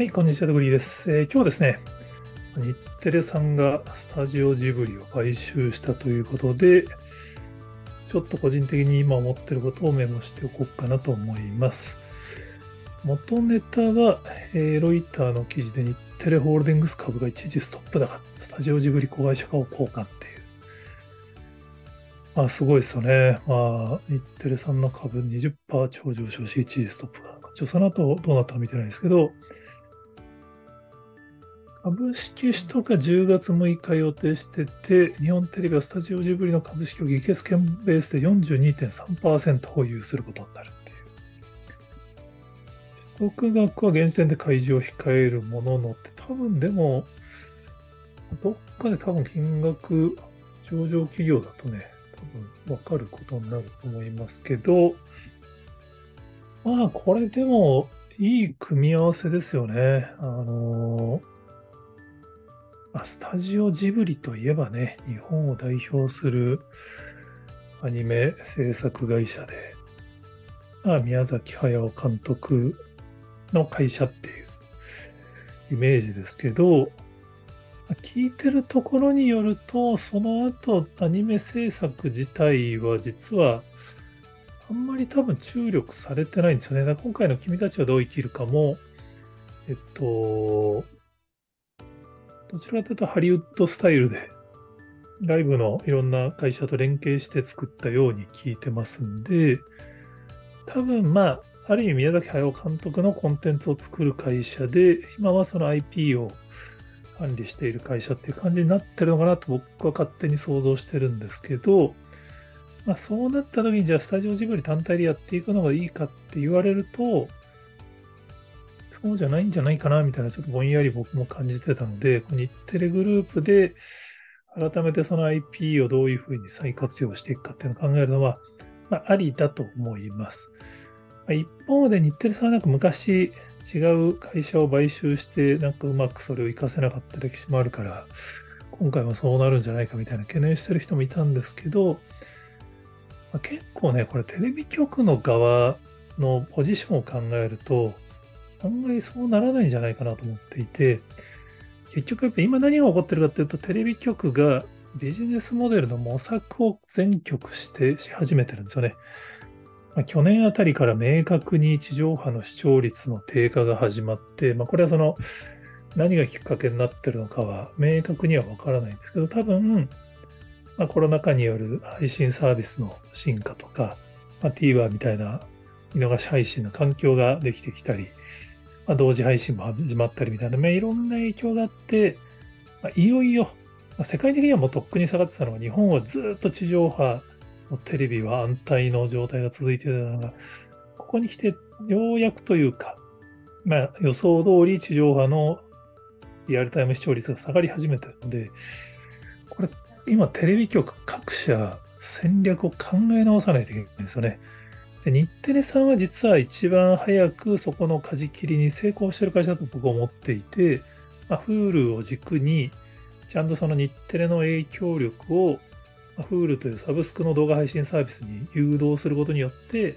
はい、こんにちは、ドグリーです、えー、今日はですね、日テレさんがスタジオジブリを買収したということで、ちょっと個人的に今思ってることをメモしておこうかなと思います。元ネタは、えー、ロイターの記事で日テレホールディングス株が一時ストップ高、スタジオジブリ子会社化を交換っていう。まあ、すごいですよね。まあ、日テレさんの株20%超上昇し、一時ストップが。ちょその後どうなったか見てないですけど、株式取得が10月6日予定してて、日本テレビはスタジオジブリの株式を議決権ベースで42.3%保有することになるっていう。取得額は現時点で開示を控えるもののって、多分でも、どっかで多分金額、上場企業だとね、多分わかることになると思いますけど、まあ、これでもいい組み合わせですよね。あのま、スタジオジブリといえばね、日本を代表するアニメ制作会社で、まあ、宮崎駿監督の会社っていうイメージですけど、聞いてるところによると、その後アニメ制作自体は実はあんまり多分注力されてないんですよね。今回の君たちはどう生きるかも、えっと、どちらかというとハリウッドスタイルで、外部のいろんな会社と連携して作ったように聞いてますんで、多分まあ、ある意味宮崎駿監督のコンテンツを作る会社で、今はその IP を管理している会社っていう感じになってるのかなと僕は勝手に想像してるんですけど、まあ、そうなった時にじゃあスタジオジブリ単体でやっていくのがいいかって言われると、そうじゃないんじゃないかなみたいな、ちょっとぼんやり僕も感じてたので、日テレグループで改めてその IP をどういうふうに再活用していくかっていうのを考えるのは、まあ、ありだと思います。一方で日テレさんはなんか昔違う会社を買収して、なんかうまくそれを活かせなかった歴史もあるから、今回もそうなるんじゃないかみたいな懸念してる人もいたんですけど、まあ、結構ね、これテレビ局の側のポジションを考えると、案外そうならないんじゃないかなと思っていて、結局やっぱ今何が起こってるかっていうと、テレビ局がビジネスモデルの模索を全局してし始めてるんですよね。まあ、去年あたりから明確に地上波の視聴率の低下が始まって、まあ、これはその何がきっかけになってるのかは明確にはわからないんですけど、多分、まあ、コロナ禍による配信サービスの進化とか、まあ、TVer みたいな見逃し配信の環境ができてきたり、まあ、同時配信も始まったりみたいな、まあ、いろんな影響があって、まあ、いよいよ、まあ、世界的にはもうとっくに下がってたのが、日本はずっと地上波のテレビは安泰の状態が続いてたのが、ここに来てようやくというか、まあ、予想通り地上波のリアルタイム視聴率が下がり始めてるので、これ、今テレビ局各社戦略を考え直さないといけないんですよね。で日テレさんは実は一番早くそこの舵切りに成功してる会社だと僕は思っていて、まあ、Hulu を軸に、ちゃんとその日テレの影響力を、まあ、Hulu というサブスクの動画配信サービスに誘導することによって、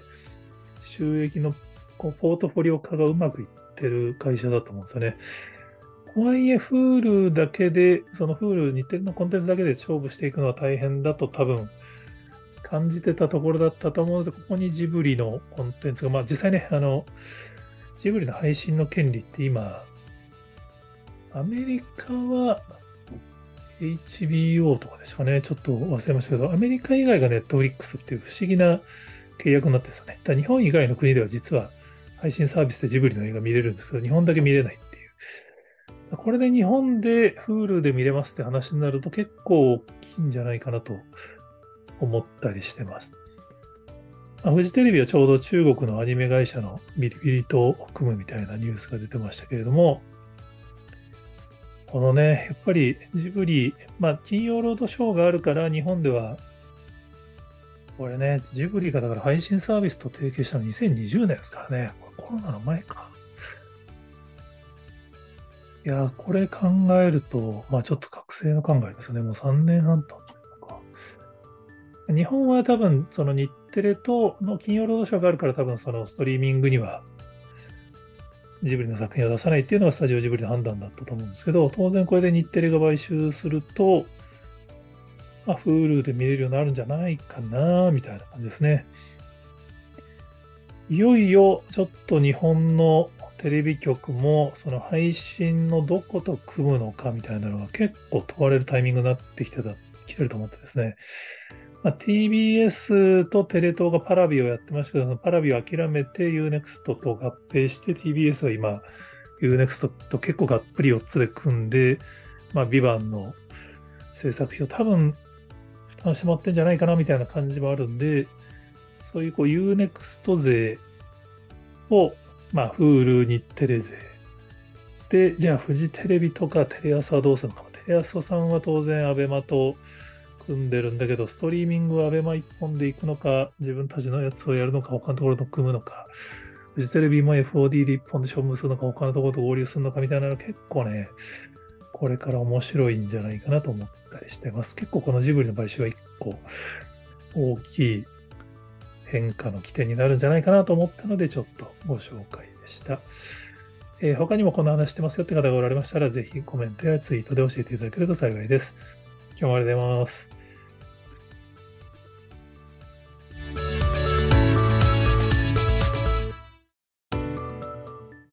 収益のこうポートフォリオ化がうまくいってる会社だと思うんですよね。とはいえ、Hulu だけで、その Hulu、日テレのコンテンツだけで勝負していくのは大変だと多分感じてたところだったと思うので、ここにジブリのコンテンツが、まあ実際ね、あの、ジブリの配信の権利って今、アメリカは HBO とかですかね、ちょっと忘れましたけど、アメリカ以外が Netflix っていう不思議な契約になってるんですよね。だ日本以外の国では実は配信サービスでジブリの映画見れるんですけど、日本だけ見れないっていう。これで日本で Hulu で見れますって話になると結構大きいんじゃないかなと思ったりしてます。あ、フジテレビはちょうど中国のアニメ会社のビリビリと組むみたいなニュースが出てましたけれども、このね、やっぱりジブリ、まあ、金曜ロードショーがあるから日本では、これね、ジブリがだから配信サービスと提携したの2020年ですからね、コロナの前か。いや、これ考えると、まあちょっと覚醒の考えですよね。もう3年半と日本は多分、その日テレとの金曜ロードショーがあるから多分そのストリーミングにはジブリの作品を出さないっていうのがスタジオジブリの判断だったと思うんですけど、当然これで日テレが買収すると、まあ、Hulu で見れるようになるんじゃないかな、みたいな感じですね。いよいよちょっと日本のテレビ局もその配信のどこと組むのかみたいなのが結構問われるタイミングになってきてた、来てると思ってですね。まあ、TBS とテレ東がパラビをやってましたけど、パラビを諦めて UNEXT と合併して TBS は今 UNEXT と結構がっぷり4つで組んで、まあ、ビバンの制作費を多分負担してもらってんじゃないかなみたいな感じもあるんで、そういうこう UNEXT 税を、まあ、Hulu 日テレ税。で、じゃあ、フジテレビとかテレ朝はどうするのか。テレ朝さんは当然、アベマと組んでるんだけど、ストリーミングはアベマ一本で行くのか、自分たちのやつをやるのか、他のところと組むのか、フジテレビも FOD で一本で勝負するのか、他のところと合流するのかみたいなの結構ね、これから面白いんじゃないかなと思ったりしてます。結構このジブリの買収は一個大きい変化の起点になるんじゃないかなと思ったので、ちょっとご紹介でした。えー、他にもこの話してますよって方がおられましたら、ぜひコメントやツイートで教えていただけると幸いです。今日もありがとうございます。